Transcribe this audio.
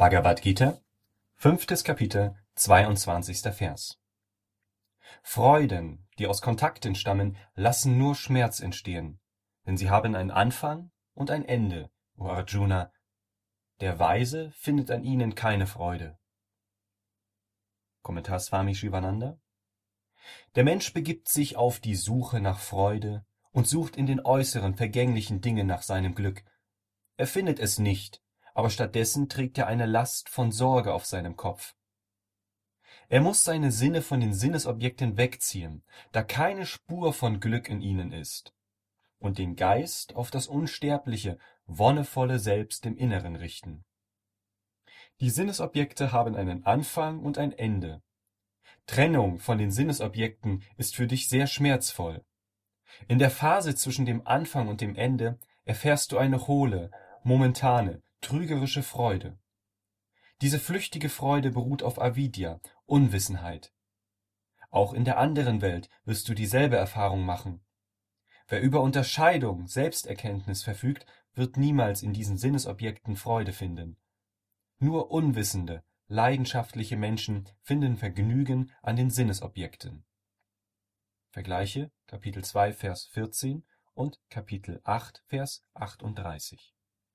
Bhagavad Gita, fünftes Kapitel, 22. Vers. Freuden, die aus Kontakten stammen, lassen nur Schmerz entstehen, denn sie haben einen Anfang und ein Ende, o Arjuna. Der Weise findet an ihnen keine Freude. Kommentar Swami Shivananda Der Mensch begibt sich auf die Suche nach Freude und sucht in den äußeren, vergänglichen Dingen nach seinem Glück. Er findet es nicht, aber stattdessen trägt er eine Last von Sorge auf seinem Kopf. Er muss seine Sinne von den Sinnesobjekten wegziehen, da keine Spur von Glück in ihnen ist, und den Geist auf das unsterbliche, wonnevolle Selbst im Inneren richten. Die Sinnesobjekte haben einen Anfang und ein Ende. Trennung von den Sinnesobjekten ist für dich sehr schmerzvoll. In der Phase zwischen dem Anfang und dem Ende erfährst du eine hohle, momentane, trügerische Freude. Diese flüchtige Freude beruht auf Avidya, Unwissenheit. Auch in der anderen Welt wirst du dieselbe Erfahrung machen. Wer über Unterscheidung, Selbsterkenntnis verfügt, wird niemals in diesen Sinnesobjekten Freude finden. Nur unwissende, leidenschaftliche Menschen finden Vergnügen an den Sinnesobjekten. Vergleiche Kapitel 2 Vers 14 und Kapitel 8 Vers 38